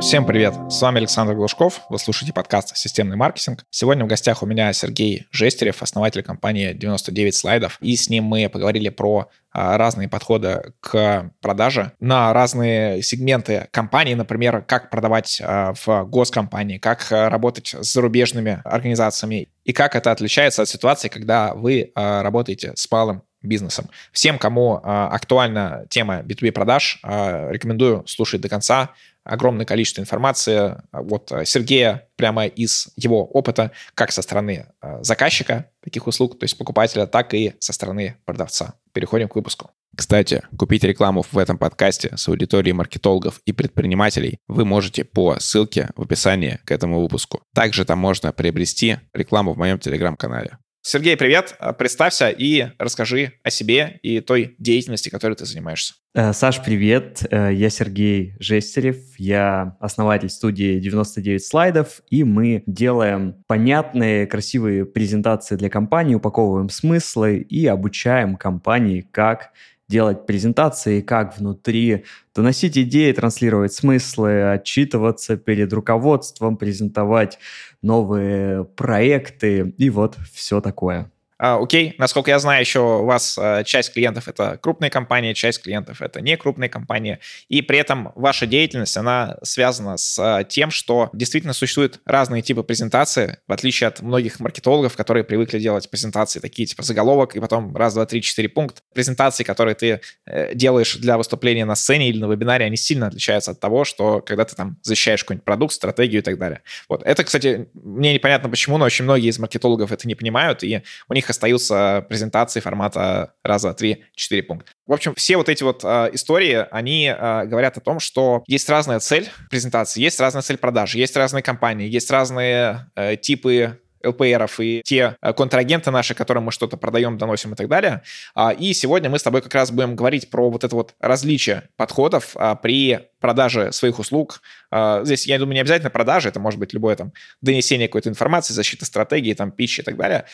Всем привет! С вами Александр Глушков. Вы слушаете подкаст «Системный маркетинг». Сегодня в гостях у меня Сергей Жестерев, основатель компании 99 слайдов. И с ним мы поговорили про а, разные подходы к продаже на разные сегменты компании, например, как продавать а, в госкомпании, как а, работать с зарубежными организациями и как это отличается от ситуации, когда вы работаете с малым бизнесом. Всем, кому актуальна тема B2B продаж, рекомендую слушать до конца огромное количество информации от Сергея прямо из его опыта, как со стороны заказчика таких услуг, то есть покупателя, так и со стороны продавца. Переходим к выпуску. Кстати, купить рекламу в этом подкасте с аудиторией маркетологов и предпринимателей вы можете по ссылке в описании к этому выпуску. Также там можно приобрести рекламу в моем телеграм-канале. Сергей, привет. Представься и расскажи о себе и той деятельности, которой ты занимаешься. Э, Саш, привет. Э, я Сергей Жестерев. Я основатель студии 99 слайдов, и мы делаем понятные, красивые презентации для компании, упаковываем смыслы и обучаем компании, как делать презентации, как внутри доносить идеи, транслировать смыслы, отчитываться перед руководством, презентовать новые проекты и вот все такое. А, окей, насколько я знаю, еще у вас а, часть клиентов это крупные компании, часть клиентов это не крупные компании, и при этом ваша деятельность, она связана с а, тем, что действительно существуют разные типы презентации, в отличие от многих маркетологов, которые привыкли делать презентации такие типа заголовок, и потом раз, два, три, четыре пункта. Презентации, которые ты э, делаешь для выступления на сцене или на вебинаре, они сильно отличаются от того, что когда ты там защищаешь какой-нибудь продукт, стратегию и так далее. Вот. Это, кстати, мне непонятно почему, но очень многие из маркетологов это не понимают, и у них них остаются презентации формата раз, два, три, четыре пункта. В общем, все вот эти вот э, истории, они э, говорят о том, что есть разная цель презентации, есть разная цель продажи, есть разные компании, есть разные э, типы ЛПРов и те э, контрагенты наши, которым мы что-то продаем, доносим и так далее. А, и сегодня мы с тобой как раз будем говорить про вот это вот различие подходов а, при продаже своих услуг. А, здесь, я думаю, не обязательно продажи, это может быть любое там донесение какой-то информации, защита стратегии, там, пищи и так далее,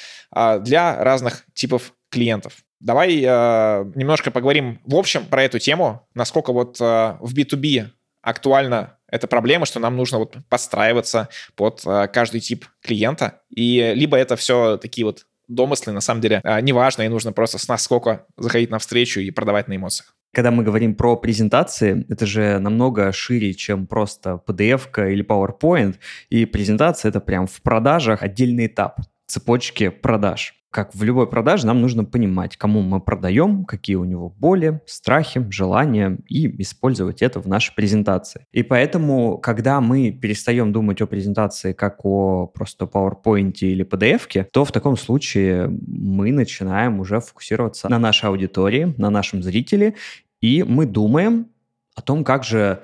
для разных типов клиентов. Давай немножко поговорим в общем про эту тему, насколько вот в B2B актуально эта проблема, что нам нужно вот подстраиваться под э, каждый тип клиента. И либо это все такие вот домыслы, на самом деле, э, неважно, и нужно просто с насколько заходить навстречу и продавать на эмоциях. Когда мы говорим про презентации, это же намного шире, чем просто PDF или PowerPoint. И презентация — это прям в продажах отдельный этап цепочки продаж как в любой продаже, нам нужно понимать, кому мы продаем, какие у него боли, страхи, желания, и использовать это в нашей презентации. И поэтому, когда мы перестаем думать о презентации как о просто PowerPoint или PDF, то в таком случае мы начинаем уже фокусироваться на нашей аудитории, на нашем зрителе, и мы думаем о том, как же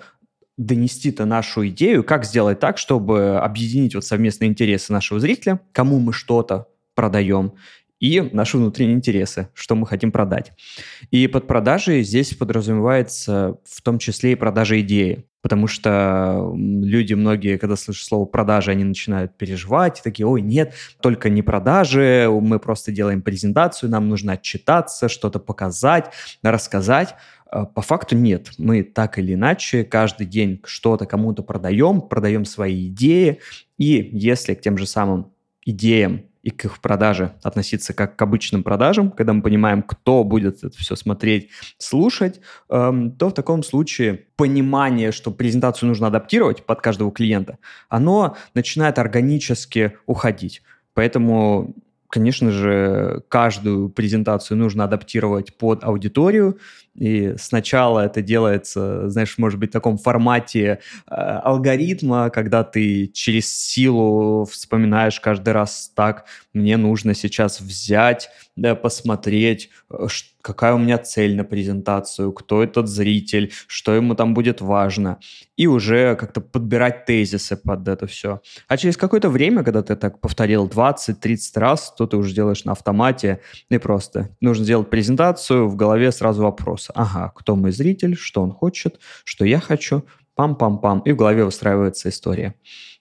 донести-то нашу идею, как сделать так, чтобы объединить вот совместные интересы нашего зрителя, кому мы что-то продаем, и наши внутренние интересы, что мы хотим продать. И под продажей здесь подразумевается в том числе и продажа идеи. Потому что люди многие, когда слышат слово продажи, они начинают переживать, такие, ой, нет, только не продажи, мы просто делаем презентацию, нам нужно отчитаться, что-то показать, рассказать. А по факту нет. Мы так или иначе каждый день что-то кому-то продаем, продаем свои идеи, и если к тем же самым идеям и к их продаже относиться как к обычным продажам, когда мы понимаем, кто будет это все смотреть, слушать, эм, то в таком случае понимание, что презентацию нужно адаптировать под каждого клиента, оно начинает органически уходить. Поэтому конечно же, каждую презентацию нужно адаптировать под аудиторию, и сначала это делается, знаешь, может быть, в таком формате э, алгоритма, когда ты через силу вспоминаешь каждый раз так, мне нужно сейчас взять, да, посмотреть, э, какая у меня цель на презентацию, кто этот зритель, что ему там будет важно, и уже как-то подбирать тезисы под это все. А через какое-то время, когда ты так повторил 20-30 раз, то ты уже делаешь на автомате, и просто нужно сделать презентацию, в голове сразу вопрос вопроса. Ага, кто мой зритель, что он хочет, что я хочу, пам-пам-пам, и в голове выстраивается история.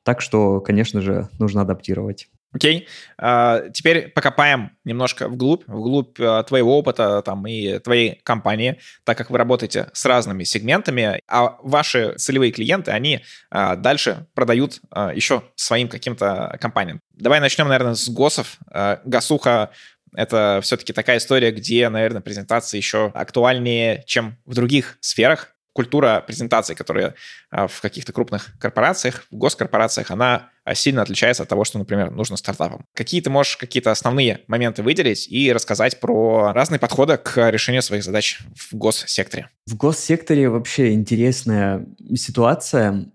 Так что, конечно же, нужно адаптировать. Окей. А, теперь покопаем немножко вглубь, вглубь а, твоего опыта там и твоей компании, так как вы работаете с разными сегментами, а ваши целевые клиенты, они а, дальше продают еще своим каким-то компаниям. Давай начнем, наверное, с ГОСов. Гасуха это все-таки такая история, где, наверное, презентации еще актуальнее, чем в других сферах. Культура презентации, которая в каких-то крупных корпорациях, в госкорпорациях, она а, сильно отличается от того, что, например, нужно стартапам. Какие ты можешь какие-то основные моменты выделить и рассказать про разные подходы к решению своих задач в госсекторе? В госсекторе вообще интересная ситуация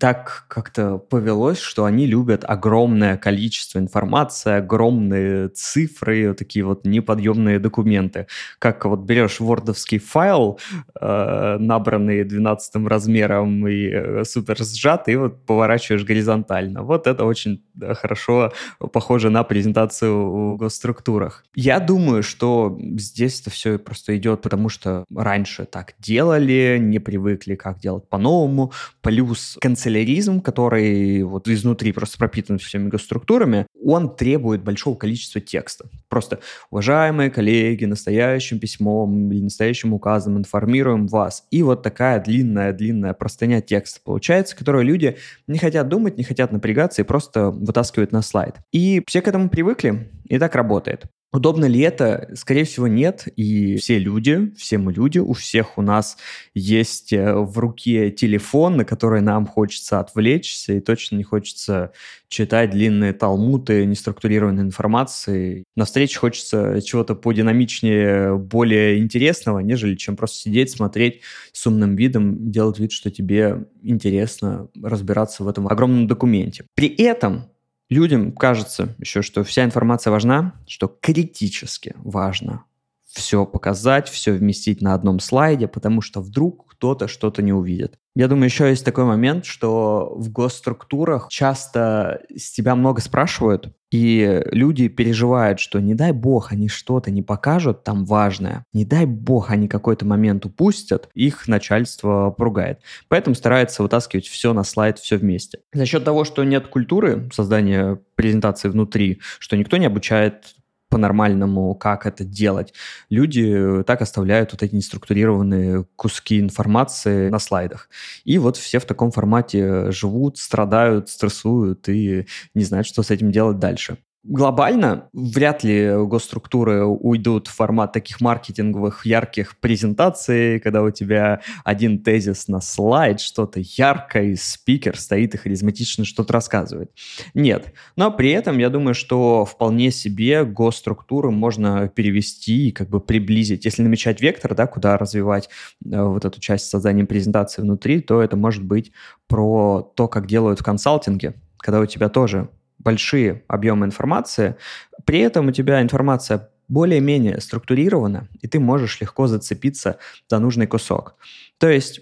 так как-то повелось, что они любят огромное количество информации, огромные цифры, такие вот неподъемные документы. Как вот берешь вордовский файл, э, набранный 12 размером и э, супер сжатый, и вот поворачиваешь горизонтально. Вот это очень хорошо похоже на презентацию в госструктурах. Я думаю, что здесь это все просто идет, потому что раньше так делали, не привыкли, как делать по-новому, плюс канцеляризм, который вот изнутри просто пропитан всеми госструктурами, он требует большого количества текста. Просто, уважаемые коллеги, настоящим письмом или настоящим указом информируем вас. И вот такая длинная-длинная простыня текста получается, которую люди не хотят думать, не хотят напрягаться и просто вытаскивают на слайд. И все к этому привыкли, и так работает. Удобно ли это? Скорее всего, нет. И все люди, все мы люди, у всех у нас есть э, в руке телефон, на который нам хочется отвлечься, и точно не хочется читать длинные талмуты неструктурированной информации. На встрече хочется чего-то подинамичнее, более интересного, нежели чем просто сидеть, смотреть с умным видом, делать вид, что тебе интересно разбираться в этом огромном документе. При этом людям кажется еще, что вся информация важна, что критически важно все показать, все вместить на одном слайде, потому что вдруг кто-то что-то не увидит. Я думаю, еще есть такой момент, что в госструктурах часто с тебя много спрашивают, и люди переживают, что не дай бог они что-то не покажут там важное, не дай бог они какой-то момент упустят, их начальство поругает. Поэтому стараются вытаскивать все на слайд, все вместе. За счет того, что нет культуры создания презентации внутри, что никто не обучает по-нормальному, как это делать. Люди так оставляют вот эти неструктурированные куски информации на слайдах. И вот все в таком формате живут, страдают, стрессуют и не знают, что с этим делать дальше. Глобально вряд ли госструктуры уйдут в формат таких маркетинговых ярких презентаций, когда у тебя один тезис на слайд, что-то яркое, и спикер стоит и харизматично что-то рассказывает. Нет. Но при этом я думаю, что вполне себе госструктуры можно перевести и как бы приблизить. Если намечать вектор, да, куда развивать э, вот эту часть создания презентации внутри, то это может быть про то, как делают в консалтинге, когда у тебя тоже большие объемы информации, при этом у тебя информация более-менее структурирована, и ты можешь легко зацепиться за нужный кусок. То есть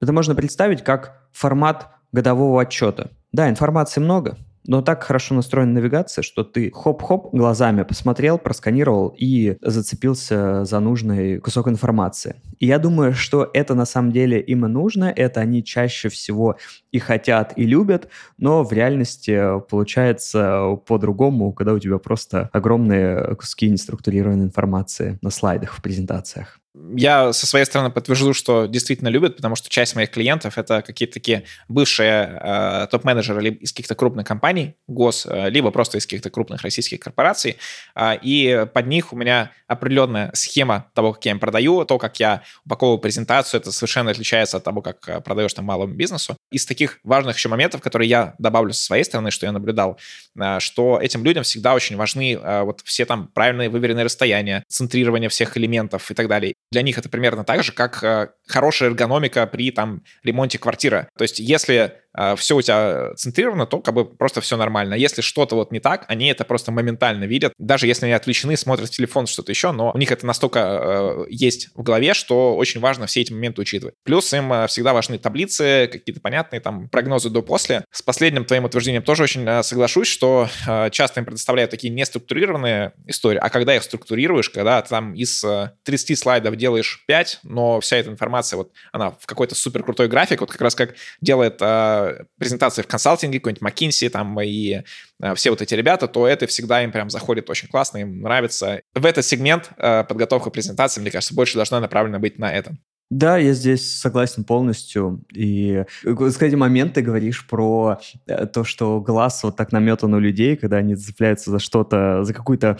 это можно представить как формат годового отчета. Да, информации много, но так хорошо настроена навигация, что ты хоп-хоп глазами посмотрел, просканировал и зацепился за нужный кусок информации. И я думаю, что это на самом деле им и нужно, это они чаще всего и хотят, и любят, но в реальности получается по-другому, когда у тебя просто огромные куски неструктурированной информации на слайдах в презентациях. Я со своей стороны подтвержу, что действительно любят, потому что часть моих клиентов это какие-то такие бывшие э, топ-менеджеры либо из каких-то крупных компаний, гос, э, либо просто из каких-то крупных российских корпораций. Э, и под них у меня определенная схема того, как я им продаю, то, как я упаковываю презентацию, это совершенно отличается от того, как э, продаешь там малому бизнесу. Из таких важных еще моментов, которые я добавлю со своей стороны, что я наблюдал, э, что этим людям всегда очень важны э, вот все там правильные выверенные расстояния, центрирование всех элементов и так далее для них это примерно так же, как э, хорошая эргономика при там ремонте квартиры. То есть если все у тебя центрировано, то как бы просто все нормально. Если что-то вот не так, они это просто моментально видят. Даже если они отвлечены, смотрят в телефон, что-то еще, но у них это настолько э, есть в голове, что очень важно все эти моменты учитывать. Плюс им э, всегда важны таблицы, какие-то понятные там прогнозы до-после. С последним твоим утверждением тоже очень э, соглашусь, что э, часто им предоставляют такие неструктурированные истории, а когда их структурируешь, когда там из э, 30 слайдов делаешь 5, но вся эта информация, вот она в какой-то супер крутой график, вот как раз как делает э, э, презентации в консалтинге, какой-нибудь McKinsey там и э, все вот эти ребята, то это всегда им прям заходит очень классно, им нравится. В этот сегмент э, подготовка презентации, мне кажется, больше должна направлена быть на это. Да, я здесь согласен полностью. И, кстати, момент ты говоришь про э, то, что глаз вот так наметан у людей, когда они цепляются за что-то, за какую-то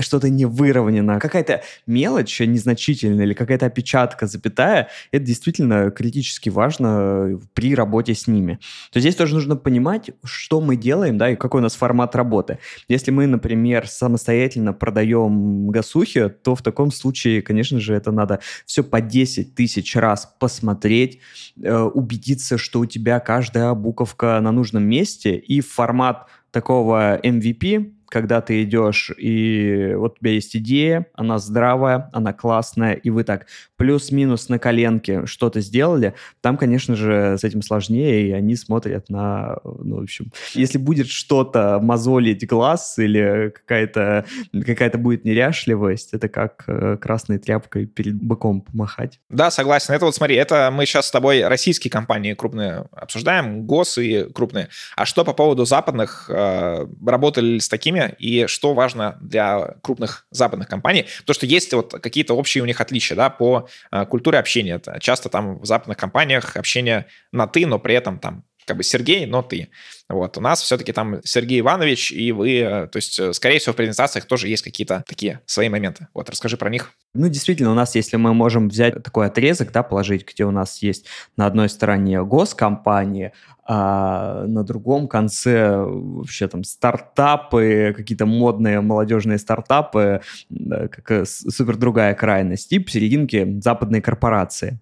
что-то не выровнено. Какая-то мелочь незначительная или какая-то опечатка, запятая, это действительно критически важно при работе с ними. То здесь тоже нужно понимать, что мы делаем, да, и какой у нас формат работы. Если мы, например, самостоятельно продаем гасухи, то в таком случае, конечно же, это надо все по 10 10 тысяч раз посмотреть, э, убедиться, что у тебя каждая буковка на нужном месте, и формат такого MVP когда ты идешь, и вот у тебя есть идея, она здравая, она классная, и вы так плюс-минус на коленке что-то сделали, там, конечно же, с этим сложнее, и они смотрят на, ну, в общем, если будет что-то мозолить глаз или какая-то какая будет неряшливость, это как э, красной тряпкой перед быком помахать. Да, согласен. Это вот смотри, это мы сейчас с тобой российские компании крупные обсуждаем, ГОС и крупные. А что по поводу западных? Э, работали с такими компаниями, и что важно для крупных западных компаний, то, что есть вот какие-то общие у них отличия, да, по э, культуре общения. Часто там в западных компаниях общение на «ты», но при этом там как бы Сергей, но ты. Вот, у нас все-таки там Сергей Иванович, и вы, э, то есть, э, скорее всего, в презентациях тоже есть какие-то такие свои моменты. Вот, расскажи про них. Ну, действительно, у нас, если мы можем взять такой отрезок, да, положить, где у нас есть на одной стороне госкомпании, а на другом конце вообще там стартапы, какие-то модные молодежные стартапы, как э, супер другая крайность, и посерединке западные корпорации.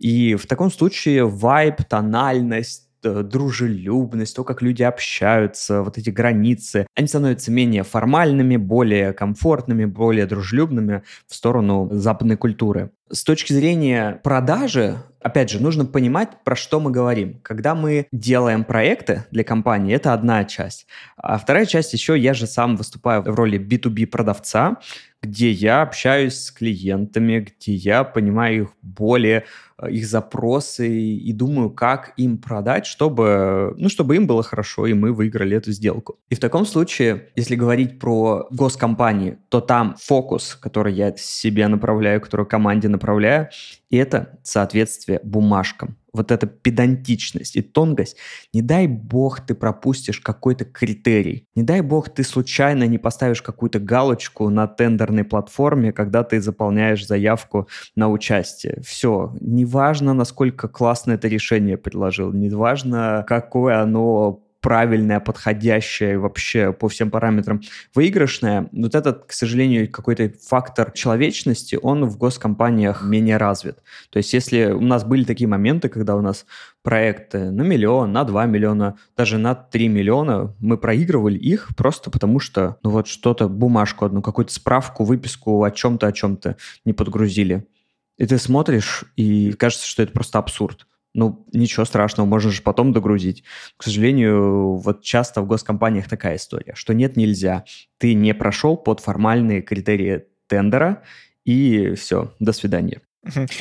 И в таком случае вайб, тональность, дружелюбность, то, как люди общаются, вот эти границы, они становятся менее формальными, более комфортными, более дружелюбными в сторону западной культуры. С точки зрения продажи, опять же, нужно понимать, про что мы говорим. Когда мы делаем проекты для компании, это одна часть. А вторая часть еще, я же сам выступаю в роли B2B продавца, где я общаюсь с клиентами, где я понимаю их боли, э, их запросы и думаю, как им продать, чтобы, ну, чтобы им было хорошо, и мы выиграли эту сделку. И в таком случае, если говорить про госкомпании, то там фокус, который я себе направляю, который команде направляю, это соответствие бумажкам вот эта педантичность и тонкость, не дай бог ты пропустишь какой-то критерий, не дай бог ты случайно не поставишь какую-то галочку на тендерной платформе, когда ты заполняешь заявку на участие. Все, неважно, насколько классно это решение предложил, неважно, какое оно правильная, подходящая вообще по всем параметрам выигрышная, вот этот, к сожалению, какой-то фактор человечности, он в госкомпаниях менее развит. То есть если у нас были такие моменты, когда у нас проекты на миллион, на 2 миллиона, даже на 3 миллиона, мы проигрывали их просто потому, что ну вот что-то, бумажку одну, какую-то справку, выписку о чем-то, о чем-то не подгрузили. И ты смотришь, и кажется, что это просто абсурд ну, ничего страшного, можно же потом догрузить. К сожалению, вот часто в госкомпаниях такая история, что нет, нельзя. Ты не прошел под формальные критерии тендера, и все, до свидания.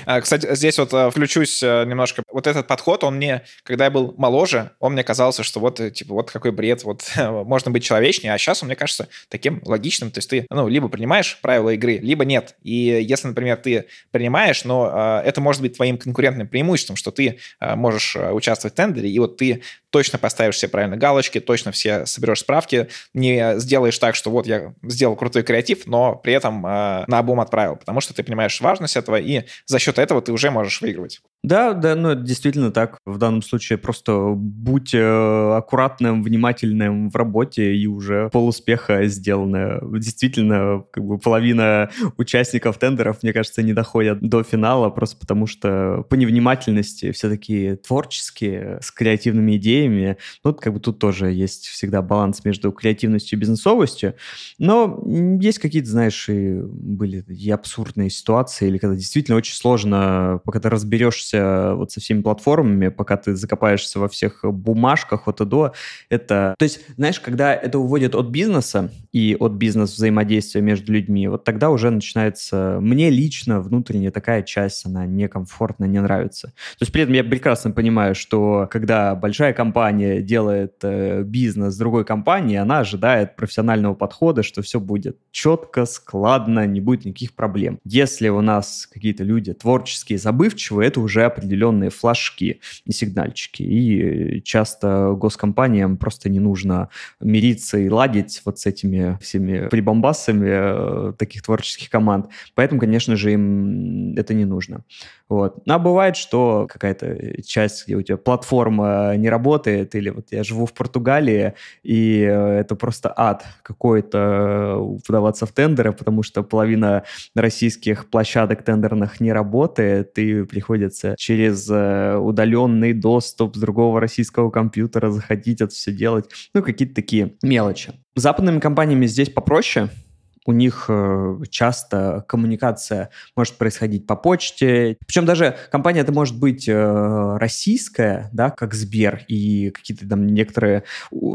А, кстати, здесь вот э, включусь э, немножко. Вот этот подход, он мне, когда я был моложе, он мне казался, что вот, э, типа, вот какой бред, вот можно быть человечнее, а сейчас он мне кажется таким логичным. То есть ты, ну, либо принимаешь правила игры, либо нет. И если, например, ты принимаешь, но это может быть твоим конкурентным преимуществом, что ты можешь участвовать в тендере, и вот ты точно поставишь все правильно галочки, точно все соберешь справки, не сделаешь так, что вот я сделал крутой креатив, но при этом на обум отправил, потому что ты понимаешь важность этого, и за счет этого ты уже можешь выигрывать. Да, да, ну это действительно так. В данном случае просто будь э, аккуратным, внимательным в работе, и уже полуспеха сделано. Действительно, как бы половина участников тендеров, мне кажется, не доходят до финала, просто потому что по невнимательности все такие творческие, с креативными идеями. Ну, как бы тут тоже есть всегда баланс между креативностью и бизнесовостью. Но есть какие-то, знаешь, и были и абсурдные ситуации, или когда действительно очень сложно, пока ты разберешься вот со всеми платформами, пока ты закопаешься во всех бумажках вот и до, это... То есть, знаешь, когда это уводит от бизнеса и от бизнес-взаимодействия между людьми, вот тогда уже начинается... Мне лично внутренне такая часть, она некомфортно, не нравится. То есть при этом я прекрасно понимаю, что когда большая компания делает э, бизнес с другой компанией, она ожидает профессионального подхода, что все будет четко, складно, не будет никаких проблем. Если у нас какие-то люди творческие, забывчивые, это уже определенные флажки и сигнальчики. И часто госкомпаниям просто не нужно мириться и ладить вот с этими всеми прибамбасами э, таких творческих команд. Поэтому, конечно же, им это не нужно. Вот. Ну, а бывает, что какая-то часть, где у тебя платформа не работает, или вот я живу в Португалии, и э, это просто ад какой-то подаваться в тендеры, потому что половина российских площадок тендерных не работает, и приходится через э, удаленный доступ с другого российского компьютера заходить, это все делать. Ну, какие-то такие мелочи. Западными компаниями здесь попроще, у них э, часто коммуникация может происходить по почте. Причем даже компания это может быть э, российская, да, как Сбер, и какие-то там некоторые...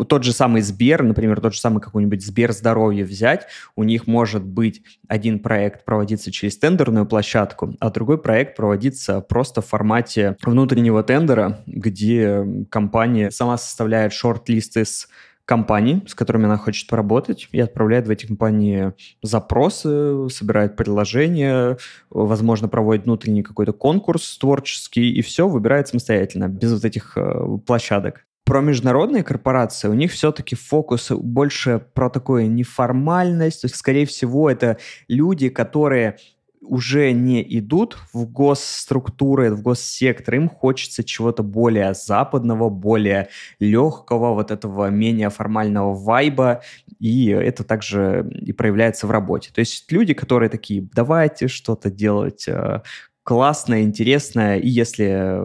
Тот же самый Сбер, например, тот же самый какой-нибудь Сбер здоровье взять, у них может быть один проект проводиться через тендерную площадку, а другой проект проводиться просто в формате внутреннего тендера, где компания сама составляет шорт-лист из компаний, с которыми она хочет поработать, и отправляет в эти компании запросы, собирает предложения, возможно, проводит внутренний какой-то конкурс творческий, и все выбирает самостоятельно, без вот этих э, площадок. Про международные корпорации у них все-таки фокус больше про такую неформальность. То есть, скорее всего, это люди, которые уже не идут в госструктуры, в госсектор, им хочется чего-то более западного, более легкого, вот этого менее формального вайба, и это также и проявляется в работе. То есть люди, которые такие, давайте что-то делать э, классное, интересное, и если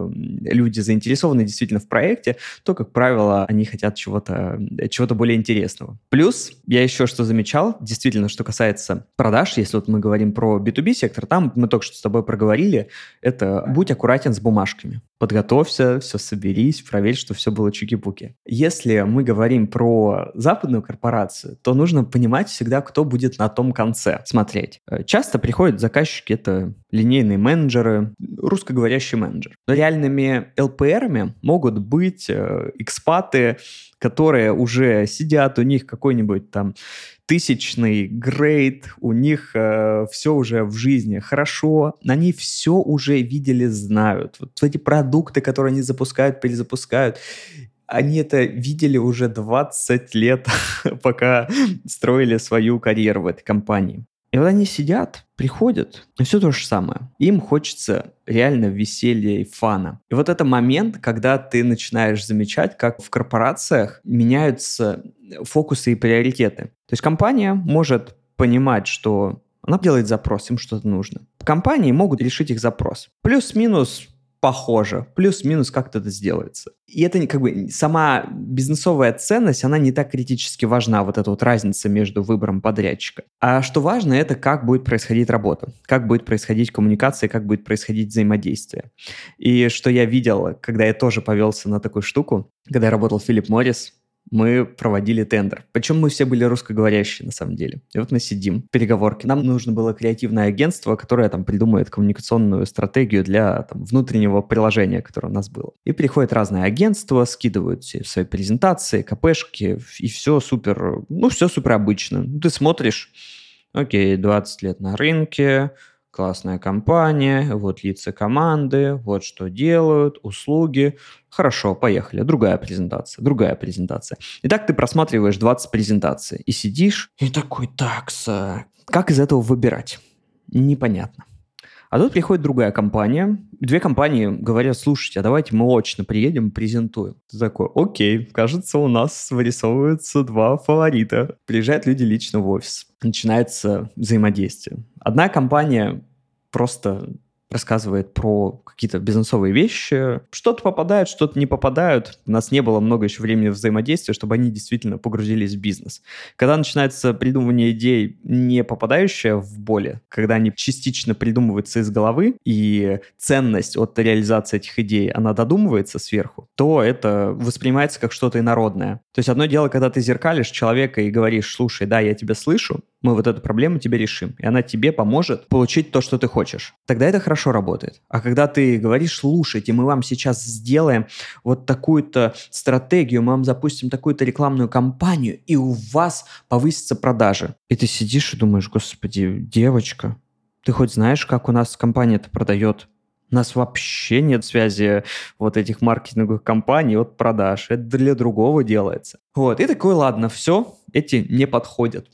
люди заинтересованы действительно в проекте, то, как правило, они хотят чего-то чего более интересного. Плюс, я еще что замечал, действительно, что касается продаж, если вот мы говорим про B2B сектор, там мы только что с тобой проговорили, это будь аккуратен с бумажками. Подготовься, все соберись, проверь, что все было чуки-пуки. Если мы говорим про западную корпорацию, то нужно понимать всегда, кто будет на том конце смотреть. Часто приходят заказчики, это линейные менеджеры, русскоговорящий менеджер. Но реальными ЛПРами могут быть э, экспаты, которые уже сидят, у них какой-нибудь там тысячный грейд, у них э, все уже в жизни хорошо, они все уже видели, знают. Вот эти продукты, которые они запускают, перезапускают, они это видели уже 20 лет, пока строили свою карьеру в этой компании. И вот они сидят, приходят, и все то же самое. Им хочется реально веселья и фана. И вот это момент, когда ты начинаешь замечать, как в корпорациях меняются фокусы и приоритеты. То есть компания может понимать, что она делает запрос, им что-то нужно. Компании могут решить их запрос. Плюс-минус похоже, плюс-минус как-то это сделается. И это как бы сама бизнесовая ценность, она не так критически важна, вот эта вот разница между выбором подрядчика. А что важно, это как будет происходить работа, как будет происходить коммуникация, как будет происходить взаимодействие. И что я видел, когда я тоже повелся на такую штуку, когда я работал Филипп Моррис, мы проводили тендер. Причем мы все были русскоговорящие, на самом деле. И вот мы сидим, переговорки. Нам нужно было креативное агентство, которое там придумает коммуникационную стратегию для там, внутреннего приложения, которое у нас было. И приходят разные агентства, скидывают все свои презентации, КПшки, и все супер, ну, все супер обычно. Ты смотришь, окей, 20 лет на рынке, классная компания, вот лица команды, вот что делают, услуги. Хорошо, поехали. Другая презентация, другая презентация. Итак, ты просматриваешь 20 презентаций и сидишь и такой, такса, как из этого выбирать? Непонятно. А тут приходит другая компания. Две компании говорят, слушайте, а давайте мы очно приедем и презентуем. Ты такой, окей, кажется, у нас вырисовываются два фаворита. Приезжают люди лично в офис. Начинается взаимодействие. Одна компания просто рассказывает про какие-то бизнесовые вещи. Что-то попадает, что-то не попадают. У нас не было много еще времени взаимодействия, чтобы они действительно погрузились в бизнес. Когда начинается придумывание идей, не попадающее в боли, когда они частично придумываются из головы, и ценность от реализации этих идей, она додумывается сверху, то это воспринимается как что-то инородное. То есть одно дело, когда ты зеркалишь человека и говоришь, слушай, да, я тебя слышу, мы вот эту проблему тебе решим, и она тебе поможет получить то, что ты хочешь. Тогда это хорошо работает. А когда ты говоришь, слушайте, мы вам сейчас сделаем вот такую-то стратегию, мы вам запустим такую-то рекламную кампанию, и у вас повысятся продажи. И ты сидишь и думаешь, господи, девочка, ты хоть знаешь, как у нас компания это продает? У нас вообще нет связи вот этих маркетинговых компаний от продаж. Это для другого делается. Вот, и такой, ладно, все, эти не подходят.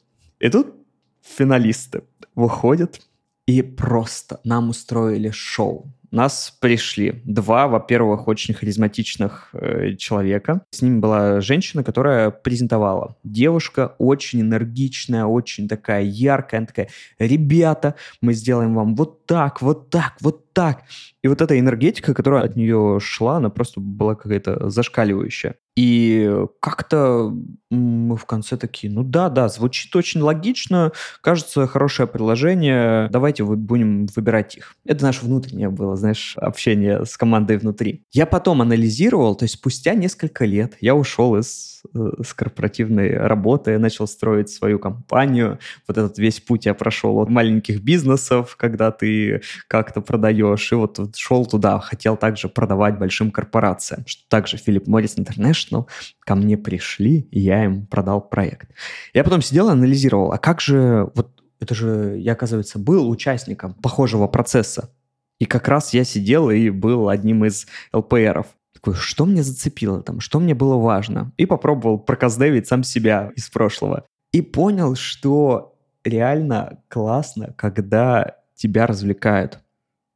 И тут финалисты выходят и просто нам устроили шоу. Нас пришли два, во-первых, очень харизматичных э, человека. С ними была женщина, которая презентовала. Девушка очень энергичная, очень такая яркая. Она такая, ребята, мы сделаем вам вот так, вот так, вот так. И вот эта энергетика, которая от нее шла, она просто была какая-то зашкаливающая. И как-то мы в конце такие, ну да, да, звучит очень логично, кажется, хорошее приложение, давайте будем выбирать их. Это наше внутреннее было, знаешь, общение с командой внутри. Я потом анализировал, то есть спустя несколько лет я ушел из, э, с корпоративной работы, я начал строить свою компанию. Вот этот весь путь я прошел от маленьких бизнесов, когда ты как-то продаешь, и вот шел туда, хотел также продавать большим корпорациям, что также Philip Morris International ко мне пришли, и я им продал проект. Я потом сидел и анализировал, а как же, вот это же, я, оказывается, был участником похожего процесса. И как раз я сидел и был одним из ЛПРов. Такой, что мне зацепило там, что мне было важно? И попробовал проказдевить сам себя из прошлого. И понял, что реально классно, когда тебя развлекают.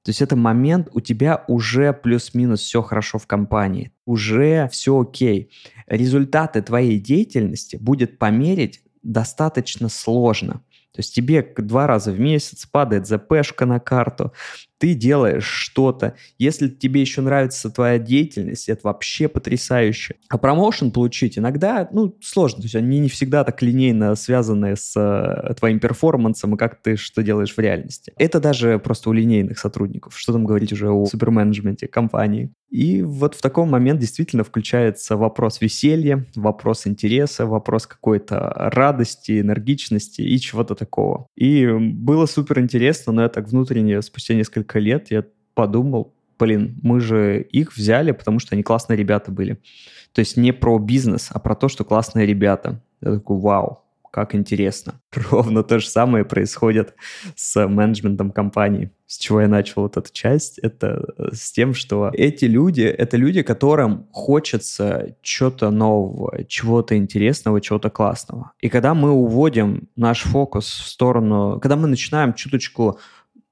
То есть это момент, у тебя уже плюс-минус все хорошо в компании, уже все окей. Результаты твоей деятельности будет померить достаточно сложно. То есть тебе два раза в месяц падает ЗПшка на карту, ты делаешь что-то. Если тебе еще нравится твоя деятельность, это вообще потрясающе. А промоушен получить иногда, ну, сложно. То есть они не всегда так линейно связаны с э, твоим перформансом и как ты что делаешь в реальности. Это даже просто у линейных сотрудников. Что там говорить уже о суперменеджменте компании. И вот в таком момент действительно включается вопрос веселья, вопрос интереса, вопрос какой-то радости, энергичности и чего-то такого. И было супер интересно, но я так внутренне спустя несколько несколько лет я подумал, блин, мы же их взяли, потому что они классные ребята были. То есть не про бизнес, а про то, что классные ребята. Я такой, вау, как интересно. Ровно то же самое происходит с менеджментом компании. С чего я начал вот эту часть, это э, с тем, что эти люди, это люди, которым хочется чего-то нового, чего-то интересного, чего-то классного. И когда мы уводим наш фокус в сторону, когда мы начинаем чуточку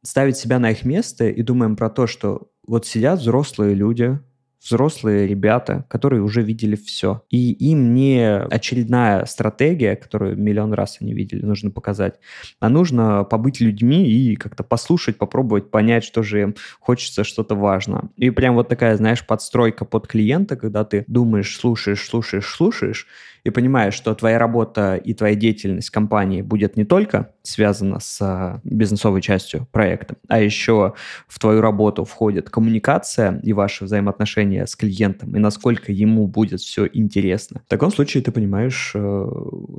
ставить себя на их место и думаем про то, что вот сидят взрослые люди, взрослые ребята, которые уже видели все. И им не очередная стратегия, которую миллион раз они видели, нужно показать, а нужно побыть людьми и как-то послушать, попробовать понять, что же им хочется, что-то важно. И прям вот такая, знаешь, подстройка под клиента, когда ты думаешь, слушаешь, слушаешь, слушаешь, и понимаешь, что твоя работа и твоя деятельность компании будет не только связана с а, бизнесовой частью проекта, а еще в твою работу входит коммуникация и ваши взаимоотношения с клиентом, и насколько ему будет все интересно. В таком случае ты понимаешь, э,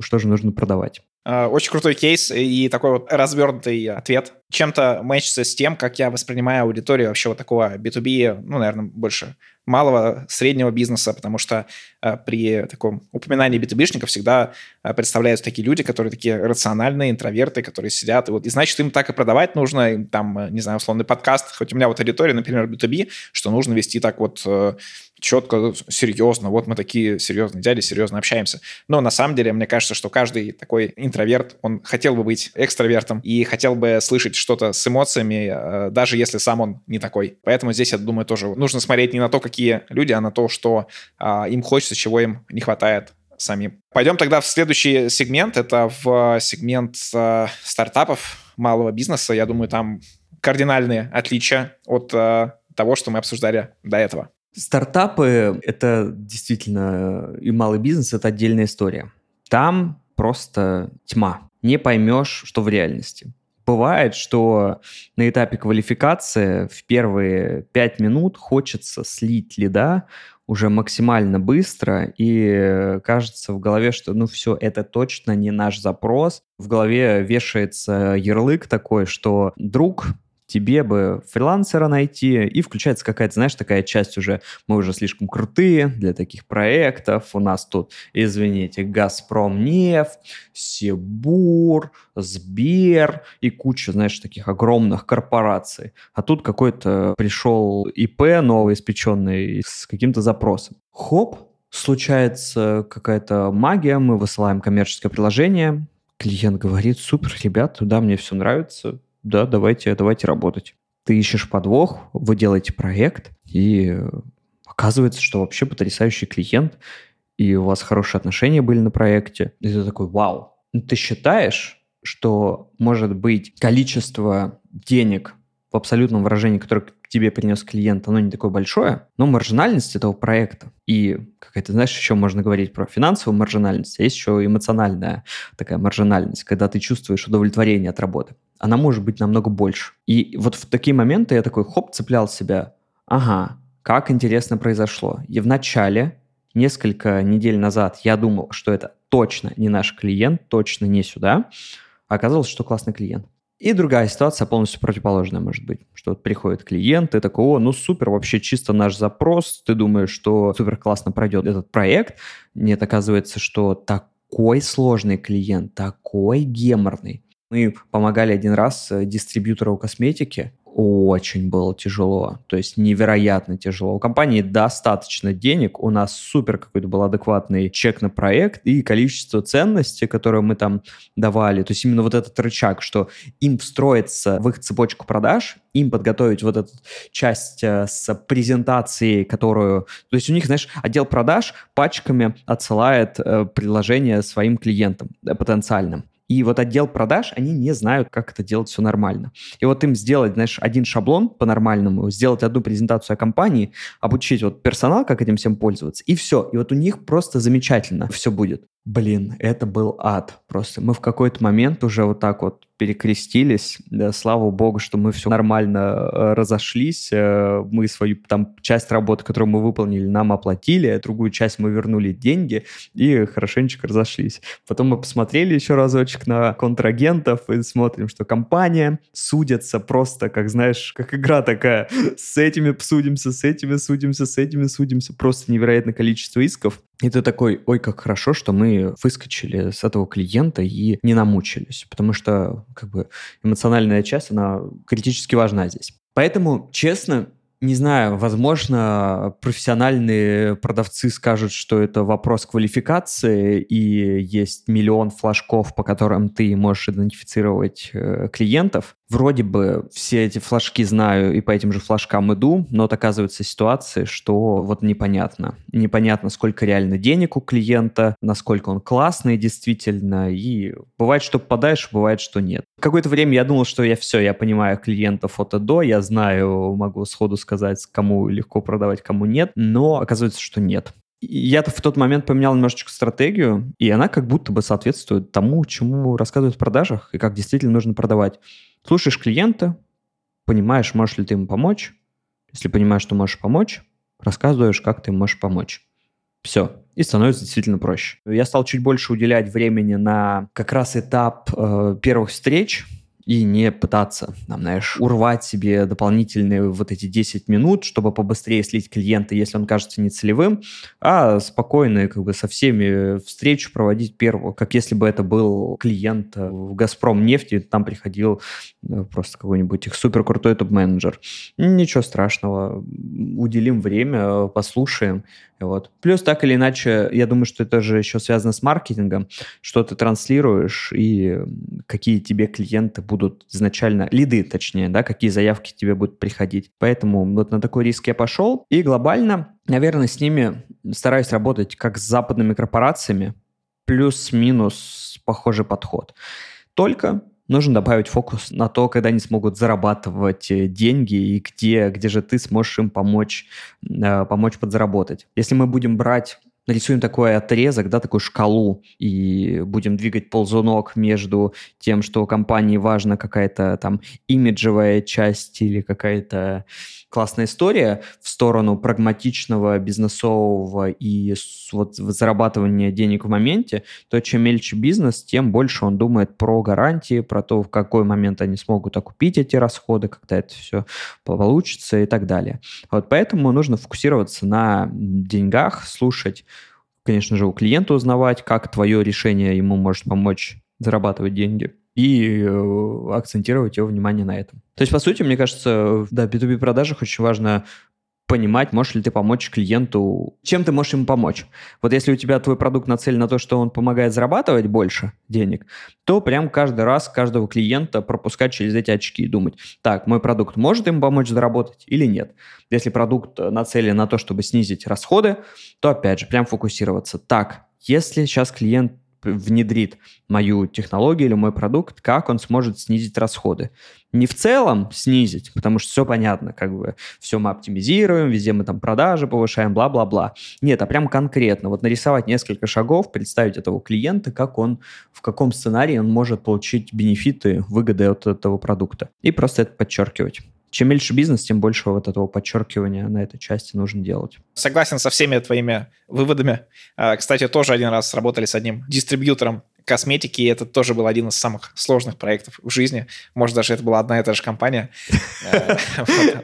что же нужно продавать. А, очень крутой кейс и такой вот развернутый ответ. Чем-то мэчится с тем, как я воспринимаю аудиторию вообще вот такого B2B, ну, наверное, больше малого, среднего бизнеса, потому что э, при таком упоминании B2B-шников всегда э, представляются такие люди, которые такие рациональные, интроверты, которые сидят, и вот, и значит, им так и продавать нужно, им там, э, не знаю, условный подкаст, хоть у меня вот аудитория, например, B2B, что нужно вести так вот э, четко, серьезно, вот мы такие серьезные дяди, серьезно общаемся. Но на самом деле, мне кажется, что каждый такой интроверт, он хотел бы быть экстравертом и хотел бы слышать что-то с эмоциями, э, даже если сам он не такой. Поэтому здесь, я думаю, тоже нужно смотреть не на то, какие люди, а на то, что а, им хочется, чего им не хватает самим. Пойдем тогда в следующий сегмент. Это в сегмент э, стартапов, малого бизнеса. Я думаю, там кардинальные отличия от э, того, что мы обсуждали до этого? Стартапы — это действительно и малый бизнес — это отдельная история. Там просто тьма. Не поймешь, что в реальности. Бывает, что на этапе квалификации в первые пять минут хочется слить лида уже максимально быстро, и кажется в голове, что ну все, это точно не наш запрос. В голове вешается ярлык такой, что друг тебе бы фрилансера найти, и включается какая-то, знаешь, такая часть уже, мы уже слишком крутые для таких проектов, у нас тут, извините, Газпром нефть, Сибур, Сбер и куча, знаешь, таких огромных корпораций. А тут какой-то пришел ИП новый, испеченный, с каким-то запросом. Хоп, случается какая-то магия, мы высылаем коммерческое приложение, клиент говорит, супер, ребят, да, мне все нравится, да, давайте, давайте работать. Ты ищешь подвох, вы делаете проект, и оказывается, что вообще потрясающий клиент, и у вас хорошие отношения были на проекте. И ты такой, вау. Ну, ты считаешь, что может быть количество денег в абсолютном выражении, которое тебе принес клиент, оно не такое большое, но маржинальность этого проекта и какая-то, знаешь, еще можно говорить про финансовую маржинальность, а есть еще эмоциональная такая маржинальность, когда ты чувствуешь удовлетворение от работы. Она может быть намного больше. И вот в такие моменты я такой, хоп, цеплял себя. Ага, как интересно произошло. И в начале, несколько недель назад, я думал, что это точно не наш клиент, точно не сюда. Оказалось, что классный клиент. И другая ситуация полностью противоположная может быть, что вот приходит клиент, ты такой, о, ну супер, вообще чисто наш запрос, ты думаешь, что супер классно пройдет этот проект, нет, оказывается, что такой сложный клиент, такой геморный. Мы помогали один раз э, дистрибьютору косметики, очень было тяжело, то есть невероятно тяжело. У компании достаточно денег, у нас супер какой-то был адекватный чек на проект и количество ценностей, которые мы там давали, то есть именно вот этот рычаг, что им встроиться в их цепочку продаж, им подготовить вот эту часть э, с презентацией, которую... То есть у них, знаешь, отдел продаж пачками отсылает э, предложения своим клиентам потенциальным. И вот отдел продаж, они не знают, как это делать все нормально. И вот им сделать, знаешь, один шаблон по-нормальному, сделать одну презентацию о компании, обучить вот персонал, как этим всем пользоваться, и все. И вот у них просто замечательно все будет. Блин, это был ад. Просто мы в какой-то момент уже вот так вот перекрестились. Да, слава богу, что мы все нормально э, разошлись. Э, мы свою там часть работы, которую мы выполнили, нам оплатили, другую часть мы вернули деньги и хорошенечко разошлись. Потом мы посмотрели еще разочек на контрагентов и смотрим, что компания судится просто, как знаешь, как игра такая. С этими судимся, с этими судимся, с этими судимся. Просто невероятное количество исков. И ты такой, ой, как хорошо, что мы выскочили с этого клиента и не намучились, потому что как бы эмоциональная часть, она критически важна здесь. Поэтому, честно, не знаю, возможно, профессиональные продавцы скажут, что это вопрос квалификации, и есть миллион флажков, по которым ты можешь идентифицировать э, клиентов. Вроде бы все эти флажки знаю и по этим же флажкам иду, но вот оказывается ситуация, что вот непонятно. Непонятно, сколько реально денег у клиента, насколько он классный действительно, и бывает, что попадаешь, бывает, что нет. Какое-то время я думал, что я все, я понимаю клиентов от и до, я знаю, могу сходу сказать, кому легко продавать, кому нет, но оказывается, что нет. Я-то в тот момент поменял немножечко стратегию, и она как будто бы соответствует тому, чему рассказывают в продажах, и как действительно нужно продавать. Слушаешь клиента, понимаешь, можешь ли ты ему помочь. Если понимаешь, что можешь помочь, рассказываешь, как ты можешь помочь. Все. И становится действительно проще. Я стал чуть больше уделять времени на как раз этап э, первых встреч, и не пытаться, там, знаешь, урвать себе дополнительные вот эти 10 минут, чтобы побыстрее слить клиента, если он кажется нецелевым, а спокойно как бы со всеми встречу проводить первую, как если бы это был клиент в «Газпром» нефти, там приходил э, просто какой-нибудь их супер крутой топ-менеджер. Ничего страшного, уделим время, послушаем, вот. Плюс так или иначе, я думаю, что это же еще связано с маркетингом, что ты транслируешь и какие тебе клиенты будут изначально, лиды точнее, да, какие заявки тебе будут приходить. Поэтому вот на такой риск я пошел. И глобально, наверное, с ними стараюсь работать как с западными корпорациями, плюс-минус похожий подход. Только нужно добавить фокус на то, когда они смогут зарабатывать э, деньги и где, где же ты сможешь им помочь, э, помочь подзаработать. Если мы будем брать нарисуем такой отрезок, да, такую шкалу, и будем двигать ползунок между тем, что компании важна какая-то там имиджевая часть или какая-то классная история в сторону прагматичного, бизнесового и вот зарабатывания денег в моменте, то чем мельче бизнес, тем больше он думает про гарантии, про то, в какой момент они смогут окупить эти расходы, когда это все получится и так далее. Вот поэтому нужно фокусироваться на деньгах, слушать конечно же, у клиента узнавать, как твое решение ему может помочь зарабатывать деньги и э, акцентировать его внимание на этом. То есть, по сути, мне кажется, да, в B2B продажах очень важно понимать, можешь ли ты помочь клиенту, чем ты можешь ему помочь. Вот если у тебя твой продукт нацелен на то, что он помогает зарабатывать больше денег, то прям каждый раз каждого клиента пропускать через эти очки и думать, так, мой продукт может ему помочь заработать или нет. Если продукт нацелен на то, чтобы снизить расходы, то опять же прям фокусироваться. Так, если сейчас клиент внедрит мою технологию или мой продукт, как он сможет снизить расходы. Не в целом снизить, потому что все понятно, как бы все мы оптимизируем, везде мы там продажи повышаем, бла-бла-бла. Нет, а прям конкретно, вот нарисовать несколько шагов, представить этого клиента, как он, в каком сценарии он может получить бенефиты, выгоды от этого продукта. И просто это подчеркивать. Чем меньше бизнес, тем больше вот этого подчеркивания на этой части нужно делать. Согласен со всеми твоими выводами. А, кстати, тоже один раз работали с одним дистрибьютором косметики, это тоже был один из самых сложных проектов в жизни. Может, даже это была одна и та же компания. Э,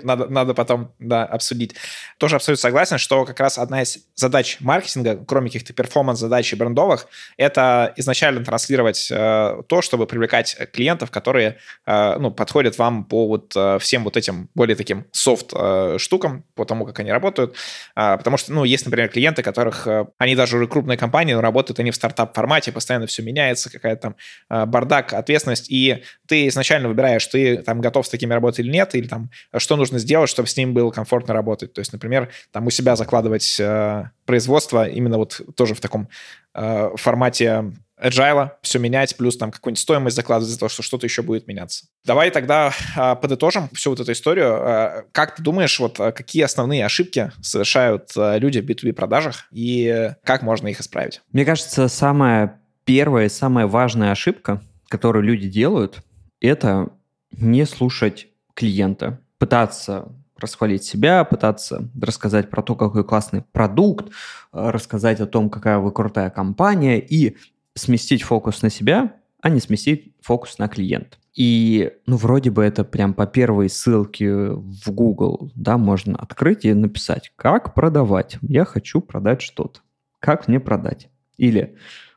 надо, потом обсудить. Тоже абсолютно согласен, что как раз одна из задач маркетинга, кроме каких-то перформанс-задач и брендовых, это изначально транслировать э, то, чтобы привлекать клиентов, которые э, ну, подходят вам по вот всем вот этим более таким софт штукам, по тому, как они работают. Потому что, ну, есть, например, клиенты, которых, они даже уже крупные компании, но работают они в стартап-формате, постоянно все меняют, меняется, какая-то там а, бардак, ответственность, и ты изначально выбираешь, ты там готов с такими работать или нет, или там что нужно сделать, чтобы с ним было комфортно работать. То есть, например, там у себя закладывать э, производство именно вот тоже в таком э, формате agile, все менять, плюс там какую-нибудь стоимость закладывать за то, что что-то еще будет меняться. Давай тогда э, подытожим всю вот эту историю. Э, как ты думаешь, вот какие основные ошибки совершают э, люди в B2B продажах и как можно их исправить? Мне кажется, самое первая и самая важная ошибка, которую люди делают, это не слушать клиента, пытаться расхвалить себя, пытаться рассказать про то, какой классный продукт, э, рассказать о том, какая вы крутая компания, и сместить фокус на себя, а не сместить фокус на клиента. И, ну, вроде бы это прям по первой ссылке в Google, да, можно открыть и написать, как продавать. Я хочу продать что-то. Как мне продать? Или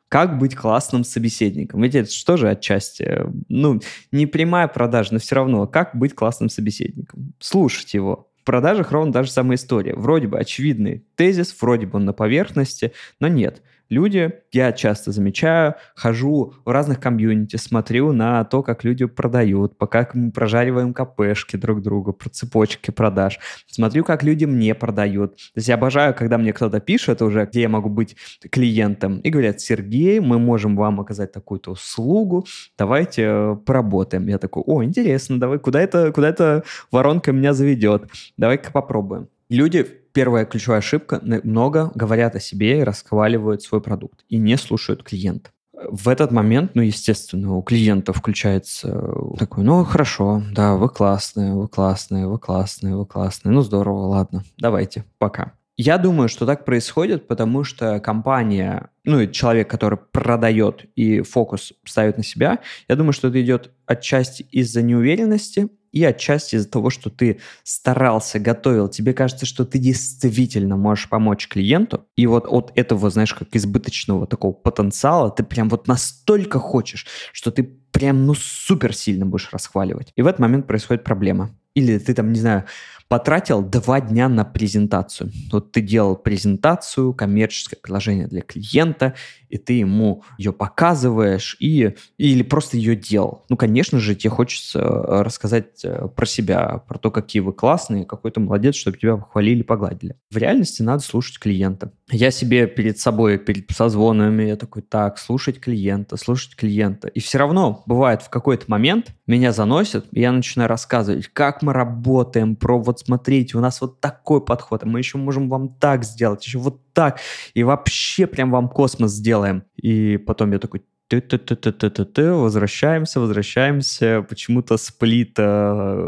как быть классным собеседником. Ведь это что же отчасти, ну, не прямая продажа, но все равно, как быть классным собеседником. Слушать его. В продажах ровно та же самая история. Вроде бы очевидный тезис, вроде бы он на поверхности, но нет – люди, я часто замечаю, хожу в разных комьюнити, смотрю на то, как люди продают, по как мы прожариваем КПшки друг другу, про цепочки продаж, смотрю, как люди мне продают. То есть я обожаю, когда мне кто-то пишет уже, где я могу быть клиентом, и говорят, Сергей, мы можем вам оказать такую-то услугу, давайте э, поработаем. Я такой, о, интересно, давай, куда это, куда эта воронка меня заведет? Давай-ка попробуем. Люди первая ключевая ошибка, много говорят о себе и расхваливают свой продукт и не слушают клиента. В этот момент, ну, естественно, у клиента включается такой, ну, хорошо, да, вы классные, вы классные, вы классные, вы классные, ну, здорово, ладно, давайте, пока. Я думаю, что так происходит, потому что компания, ну и человек, который продает и фокус ставит на себя, я думаю, что это идет отчасти из-за неуверенности и отчасти из-за того, что ты старался, готовил. Тебе кажется, что ты действительно можешь помочь клиенту, и вот от этого, знаешь, как избыточного такого потенциала ты прям вот настолько хочешь, что ты прям, ну, супер сильно будешь расхваливать. И в этот момент происходит проблема. Или ты там, не знаю, потратил два дня на презентацию. Вот ты делал презентацию, коммерческое приложение для клиента, и ты ему ее показываешь, и, или просто ее делал. Ну, конечно же, тебе хочется э, рассказать э, про себя, про то, какие вы классные, какой ты молодец, чтобы тебя похвалили, погладили. В реальности надо слушать клиента. Я себе перед собой, перед созвонами, я такой, так, слушать клиента, слушать клиента. И все равно бывает в какой-то момент меня заносит, и я начинаю рассказывать, как мы работаем, про вот смотрите, у нас вот такой подход, а мы еще можем вам так сделать, еще вот так, и вообще прям вам космос сделаем. И потом я такой, ты ты ты ты ты ты ты возвращаемся, возвращаемся. Почему-то сплит э,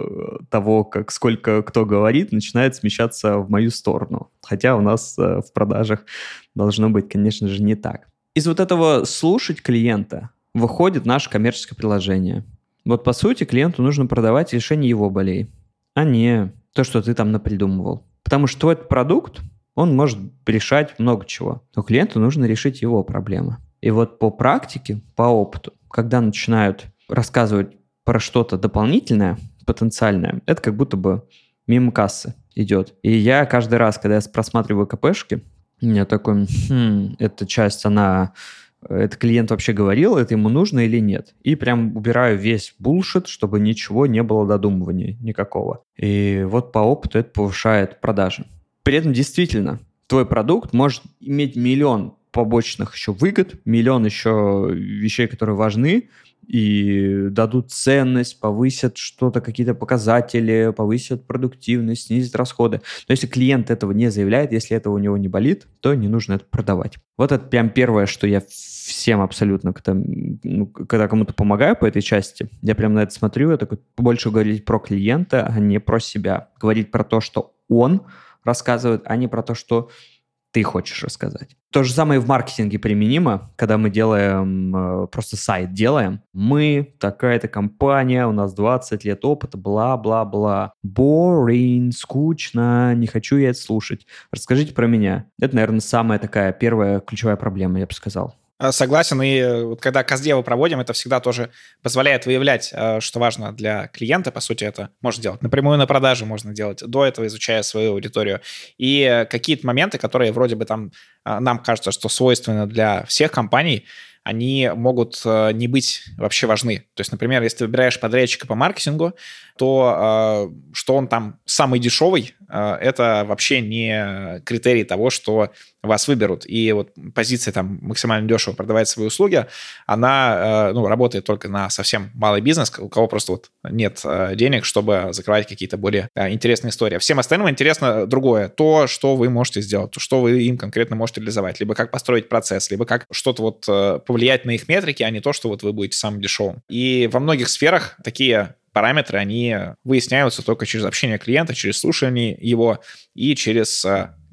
того, как сколько кто говорит, начинает смещаться в мою сторону. Хотя у нас э, в продажах должно быть, конечно же, не так. Из вот этого слушать клиента выходит наше коммерческое приложение. Вот по сути клиенту нужно продавать решение его болей, а не то, что ты там напридумывал. Потому что твой продукт, он может решать много чего, но клиенту нужно решить его проблемы. И вот по практике, по опыту, когда начинают рассказывать про что-то дополнительное, потенциальное, это как будто бы мимо кассы идет. И я каждый раз, когда я просматриваю КПшки, я такой, хм, эта часть, она это клиент вообще говорил, это ему нужно или нет. И прям убираю весь булшит, чтобы ничего не было додумывания никакого. И вот по опыту это повышает продажи. При этом действительно, твой продукт может иметь миллион побочных еще выгод, миллион еще вещей, которые важны, и дадут ценность, повысят что-то, какие-то показатели, повысят продуктивность, снизят расходы. Но если клиент этого не заявляет, если этого у него не болит, то не нужно это продавать. Вот это прям первое, что я всем абсолютно, когда, ну, когда кому-то помогаю по этой части, я прям на это смотрю, я такой больше говорить про клиента, а не про себя. Говорить про то, что он рассказывает, а не про то, что ты хочешь рассказать. То же самое и в маркетинге применимо, когда мы делаем, э, просто сайт делаем. Мы такая-то компания, у нас 20 лет опыта, бла-бла-бла. Boring, скучно, не хочу я это слушать. Расскажите про меня. Это, наверное, самая такая первая ключевая проблема, я бы сказал. Э, согласен, и э, вот когда каздевы проводим, это всегда тоже позволяет выявлять, э, что важно для клиента, по сути, это можно делать. Напрямую на продаже можно делать, до этого изучая свою аудиторию. И какие-то моменты, которые вроде бы там нам кажется, что свойственны для всех компаний, они могут не быть вообще важны. То есть, например, если ты выбираешь подрядчика по маркетингу, то что он там самый дешевый, это вообще не критерий того, что вас выберут. И вот позиция там максимально дешево продавать свои услуги, она э, ну, работает только на совсем малый бизнес, у кого просто вот нет э, денег, чтобы закрывать какие-то более э, интересные истории. А всем остальным интересно другое. То, что вы можете сделать, то, что вы им конкретно можете реализовать. Либо как построить процесс, либо как что-то вот повлиять на их метрики, а не то, что вот вы будете самым дешевым. И во многих сферах такие параметры, они выясняются только через общение клиента, через слушание его и через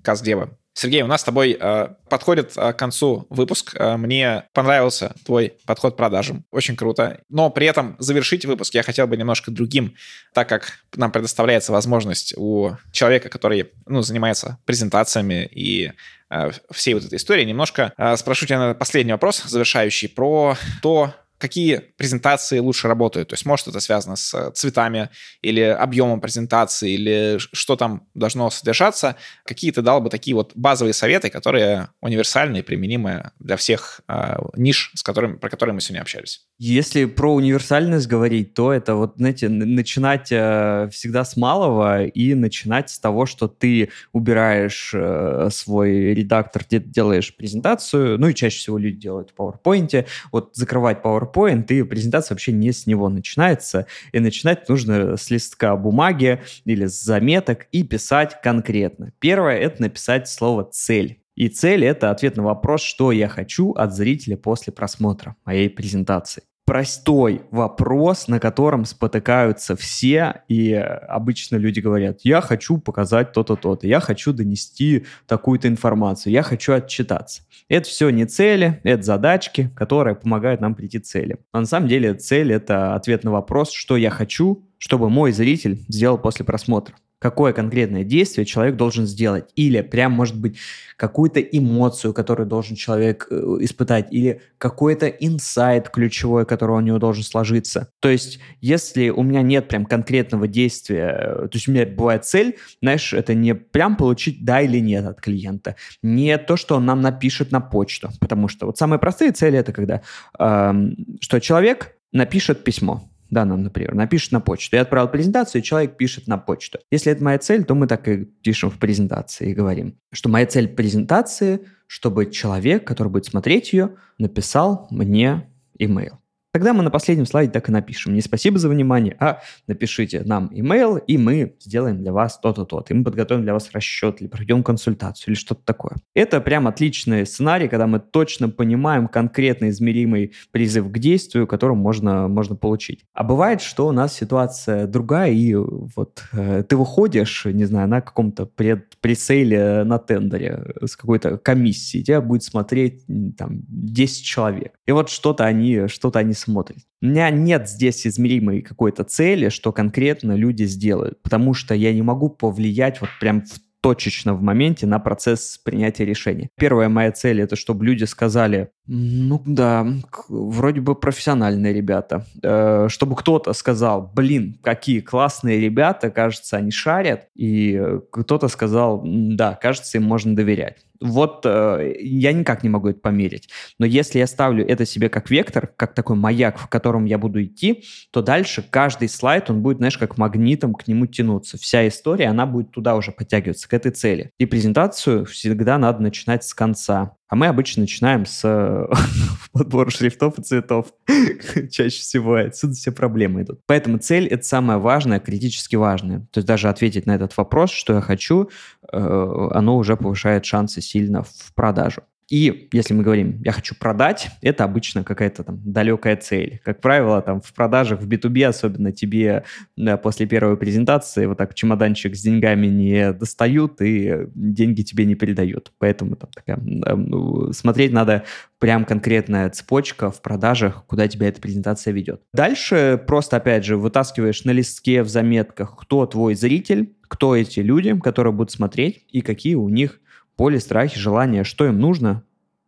каздева. Сергей, у нас с тобой э, подходит э, к концу выпуск. Э, мне понравился твой подход к продажам. Очень круто. Но при этом завершить выпуск я хотел бы немножко другим, так как нам предоставляется возможность у человека, который ну, занимается презентациями и э, всей вот этой истории, немножко э, спрошу тебя последний вопрос, завершающий, про то, какие презентации лучше работают. То есть, может, это связано с э, цветами или объемом презентации, или что там должно содержаться. Какие ты дал бы такие вот базовые советы, которые универсальные, применимые для всех э, ниш, с которыми, про которые мы сегодня общались? Если про универсальность говорить, то это вот, знаете, начинать э, всегда с малого и начинать с того, что ты убираешь э, свой редактор, делаешь презентацию, ну и чаще всего люди делают в PowerPoint, вот закрывать PowerPoint, и презентация вообще не с него начинается, и начинать нужно с листка бумаги или с заметок и писать конкретно. Первое — это написать слово «цель». И цель — это ответ на вопрос, что я хочу от зрителя после просмотра моей презентации. Простой вопрос, на котором спотыкаются все, и обычно люди говорят, я хочу показать то-то, то-то, я хочу донести такую-то информацию, я хочу отчитаться. Это все не цели, это задачки, которые помогают нам прийти к цели. Но на самом деле цель — это ответ на вопрос, что я хочу, чтобы мой зритель сделал после просмотра какое конкретное действие человек должен сделать. Или прям, может быть, какую-то эмоцию, которую должен человек э, испытать, или какой-то инсайт ключевой, который у него должен сложиться. То есть, если у меня нет прям конкретного действия, э, то есть у меня бывает цель, знаешь, это не прям получить да или нет от клиента, не то, что он нам напишет на почту, потому что вот самые простые цели это когда, эм, что человек напишет письмо, да, нам, например, напишет на почту. Я отправил презентацию, и человек пишет на почту. Если это моя цель, то мы так и пишем в презентации и говорим, что моя цель презентации, чтобы человек, который будет смотреть ее, написал мне имейл. Тогда мы на последнем слайде так и напишем. Не спасибо за внимание, а напишите нам email, и мы сделаем для вас то-то, то-то. И мы подготовим для вас расчет, или проведем консультацию, или что-то такое. Это прям отличный сценарий, когда мы точно понимаем конкретно измеримый призыв к действию, который можно, можно получить. А бывает, что у нас ситуация другая, и вот э, ты выходишь, не знаю, на каком-то пред, пресейле на тендере с какой-то комиссией, тебя будет смотреть там 10 человек. И вот что-то они, что-то они смотрит. У меня нет здесь измеримой какой-то цели, что конкретно люди сделают, потому что я не могу повлиять вот прям в точечно в моменте на процесс принятия решения. Первая моя цель это, чтобы люди сказали, ну да, вроде бы профессиональные ребята. Э, чтобы кто-то сказал, блин, какие классные ребята, кажется, они шарят. И кто-то сказал, да, кажется, им можно доверять вот э, я никак не могу это померить. Но если я ставлю это себе как вектор, как такой маяк, в котором я буду идти, то дальше каждый слайд, он будет, знаешь, как магнитом к нему тянуться. Вся история, она будет туда уже подтягиваться, к этой цели. И презентацию всегда надо начинать с конца. А мы обычно начинаем с подбора шрифтов и цветов. Чаще всего отсюда все проблемы идут. Поэтому цель — это самое важное, критически важное. То есть даже ответить на этот вопрос, что я хочу, э, оно уже повышает шансы сильно в продажу. И если мы говорим, я хочу продать, это обычно какая-то там далекая цель. Как правило, там в продажах, в B2B особенно тебе да, после первой презентации вот так чемоданчик с деньгами не достают и деньги тебе не передают. Поэтому там такая, ну, смотреть надо прям конкретная цепочка в продажах, куда тебя эта презентация ведет. Дальше просто, опять же, вытаскиваешь на листке в заметках, кто твой зритель, кто эти люди, которые будут смотреть, и какие у них поле, страхи, желания, что им нужно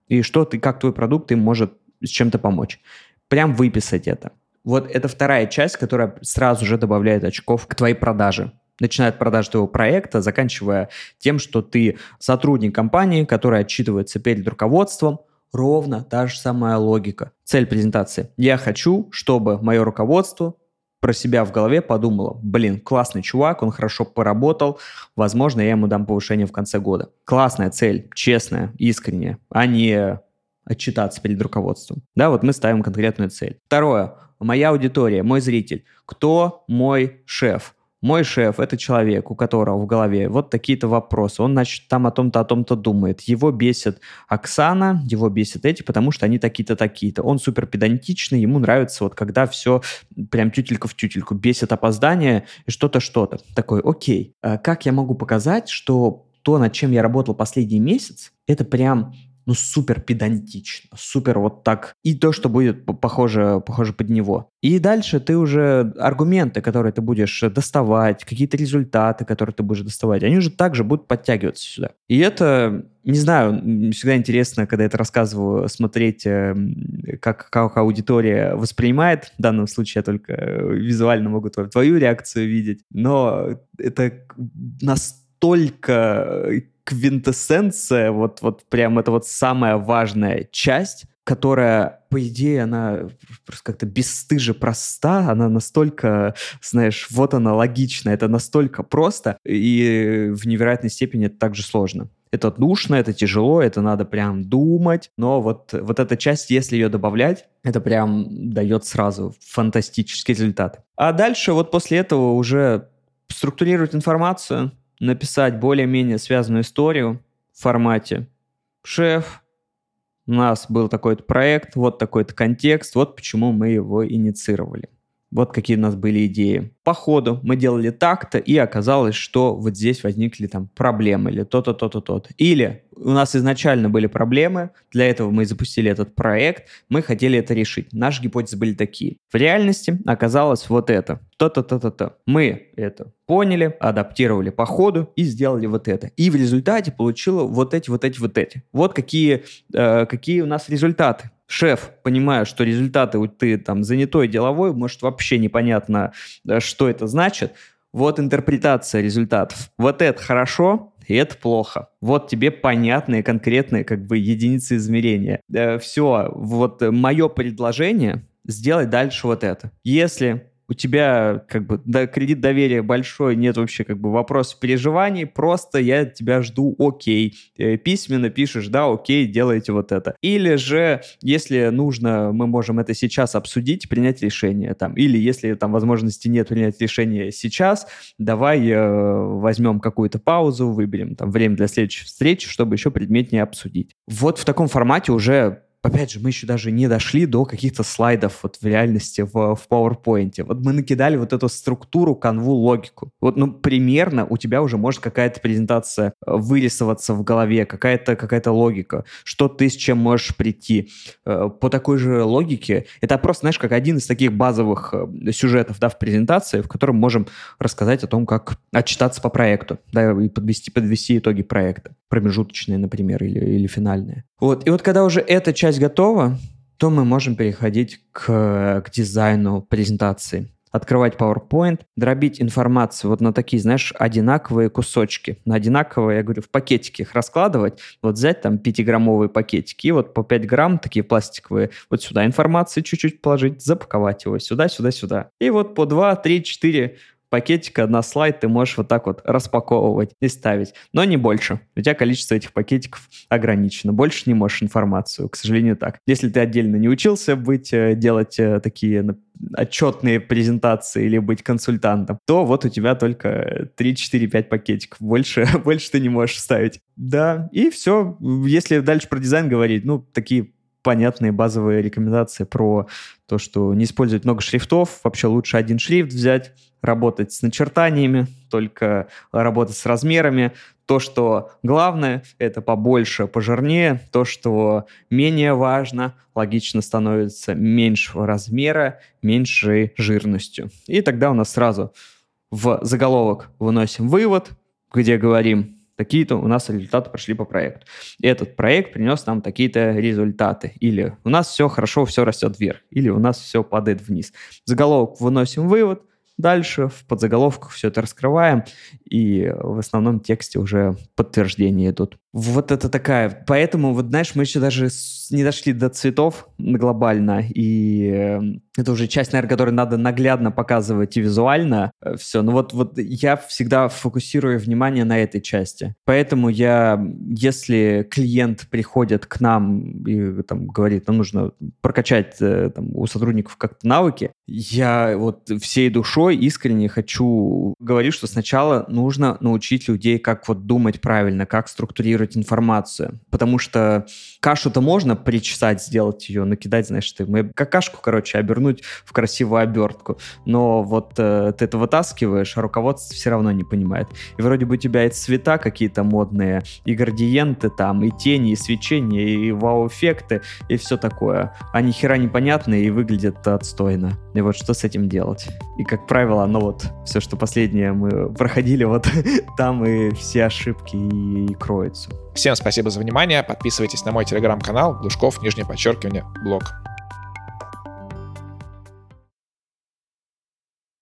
и что ты, как твой продукт им может с чем-то помочь. Прям выписать это. Вот это вторая часть, которая сразу же добавляет очков к твоей продаже. Начиная от продажи твоего проекта, заканчивая тем, что ты сотрудник компании, который отчитывается перед руководством, ровно та же самая логика. Цель презентации. Я хочу, чтобы мое руководство про себя в голове подумала, блин, классный чувак, он хорошо поработал, возможно, я ему дам повышение в конце года. Классная цель, честная, искренняя, а не отчитаться перед руководством. Да, вот мы ставим конкретную цель. Второе. Моя аудитория, мой зритель. Кто мой шеф? Мой шеф – это человек, у которого в голове вот такие-то вопросы. Он, значит, там о том-то, о том-то думает. Его бесит Оксана, его бесит эти, потому что они такие-то, такие-то. Он супер педантичный, ему нравится вот когда все прям тютелька в тютельку. Бесит опоздание и что-то, что-то. Такой, окей, а как я могу показать, что то, над чем я работал последний месяц, это прям ну, супер педантично, супер вот так. И то, что будет похоже, похоже под него. И дальше ты уже аргументы, которые ты будешь доставать, какие-то результаты, которые ты будешь доставать, они уже также будут подтягиваться сюда. И это, не знаю, всегда интересно, когда это рассказываю, смотреть, эм, как, как аудитория воспринимает. В данном случае я только э, визуально могу твою, твою реакцию видеть. Но это настолько квинтэссенция, вот, вот прям это вот самая важная часть, которая, по идее, она просто как-то бесстыже проста, она настолько, знаешь, вот она логична, это настолько просто, и в невероятной степени это также сложно. Это душно, это тяжело, это надо прям думать, но вот, вот эта часть, если ее добавлять, это прям дает сразу фантастический результат. А дальше вот после этого уже структурировать информацию, написать более-менее связанную историю в формате «Шеф, у нас был такой-то проект, вот такой-то контекст, вот почему мы его инициировали». Вот какие у нас были идеи. По ходу мы делали так-то, и оказалось, что вот здесь возникли там проблемы, или то-то, то-то, то-то. Или у нас изначально были проблемы, для этого мы запустили этот проект, мы хотели это решить. Наши гипотезы были такие. В реальности оказалось вот это. То-то-то-то-то. Мы это поняли, адаптировали по ходу и сделали вот это. И в результате получило вот эти, вот эти, вот эти. Вот какие, э, какие у нас результаты. Шеф, понимая, что результаты ты там занятой деловой, может вообще непонятно, э, что это значит, вот интерпретация результатов. Вот это хорошо, и это плохо. Вот тебе понятные, конкретные как бы единицы измерения. Э, все, вот мое предложение сделать дальше вот это. Если у тебя как бы да, кредит доверия большой, нет вообще как бы вопросов переживаний, просто я тебя жду, окей. Э, письменно пишешь, да, окей, делайте вот это. Или же, если нужно, мы можем это сейчас обсудить, принять решение там. Или если там возможности нет принять решение сейчас, давай э, возьмем какую-то паузу, выберем там время для следующей встречи, чтобы еще предметнее обсудить. Вот в таком формате уже опять же, мы еще даже не дошли до каких-то слайдов вот в реальности в, в PowerPoint. Вот мы накидали вот эту структуру, канву, логику. Вот, ну, примерно у тебя уже может какая-то презентация э, вырисоваться в голове, какая-то какая логика, что ты с чем можешь прийти. Э, по такой же логике, это просто, знаешь, как один из таких базовых э, сюжетов, да, в презентации, в котором можем рассказать о том, как отчитаться по проекту, да, и подвести, подвести итоги проекта промежуточные, например, или, или финальные. Вот. И вот когда уже эта часть готова, то мы можем переходить к, к дизайну презентации. Открывать PowerPoint, дробить информацию вот на такие, знаешь, одинаковые кусочки. На одинаковые, я говорю, в пакетики их раскладывать. Вот взять там 5-граммовые пакетики, и вот по 5 грамм такие пластиковые. Вот сюда информации чуть-чуть положить, запаковать его сюда, сюда, сюда. И вот по 2, 3, 4 пакетика на слайд ты можешь вот так вот распаковывать и ставить, но не больше. У тебя количество этих пакетиков ограничено. Больше не можешь информацию, к сожалению, так. Если ты отдельно не учился быть, э, делать э, такие отчетные презентации или быть консультантом, то вот у тебя только 3, 4, 5 пакетиков. Больше, больше ты не можешь ставить. Да, и все. Если дальше про дизайн говорить, ну, такие понятные базовые рекомендации про то, что не использовать много шрифтов, вообще лучше один шрифт взять, работать с начертаниями, только работать с размерами. То, что главное, это побольше, пожирнее. То, что менее важно, логично становится меньшего размера, меньшей жирностью. И тогда у нас сразу в заголовок выносим вывод, где говорим, такие-то у нас результаты прошли по проекту. Этот проект принес нам такие-то результаты. Или у нас все хорошо, все растет вверх. Или у нас все падает вниз. Заголовок выносим вывод, Дальше в подзаголовках все это раскрываем, и в основном тексте уже подтверждения идут. Вот это такая. Поэтому, вот знаешь, мы еще даже не дошли до цветов глобально, и эм, это уже часть, наверное, которую надо наглядно показывать и визуально э, все. Но вот, вот я всегда фокусирую внимание на этой части. Поэтому я, если клиент приходит к нам и там говорит, нам нужно прокачать э, там, у сотрудников как-то навыки, я вот всей душой искренне хочу говорить, что сначала нужно научить людей, как вот думать правильно, как структурировать информацию. Потому что кашу-то можно причесать, сделать ее, накидать, знаешь, ты какашку, короче, обернуть в красивую обертку. Но вот э, ты это вытаскиваешь, а руководство все равно не понимает. И вроде бы у тебя и цвета какие-то модные, и градиенты там, и тени, и свечения, и вау-эффекты, и все такое. А ни хера непонятные и выглядят отстойно. И вот что с этим делать? И, как правило, оно вот, все, что последнее мы проходили, вот там и все ошибки и, кроются. Всем спасибо за внимание. Подписывайтесь на мой телеграм-канал Глушков, нижнее подчеркивание, блог.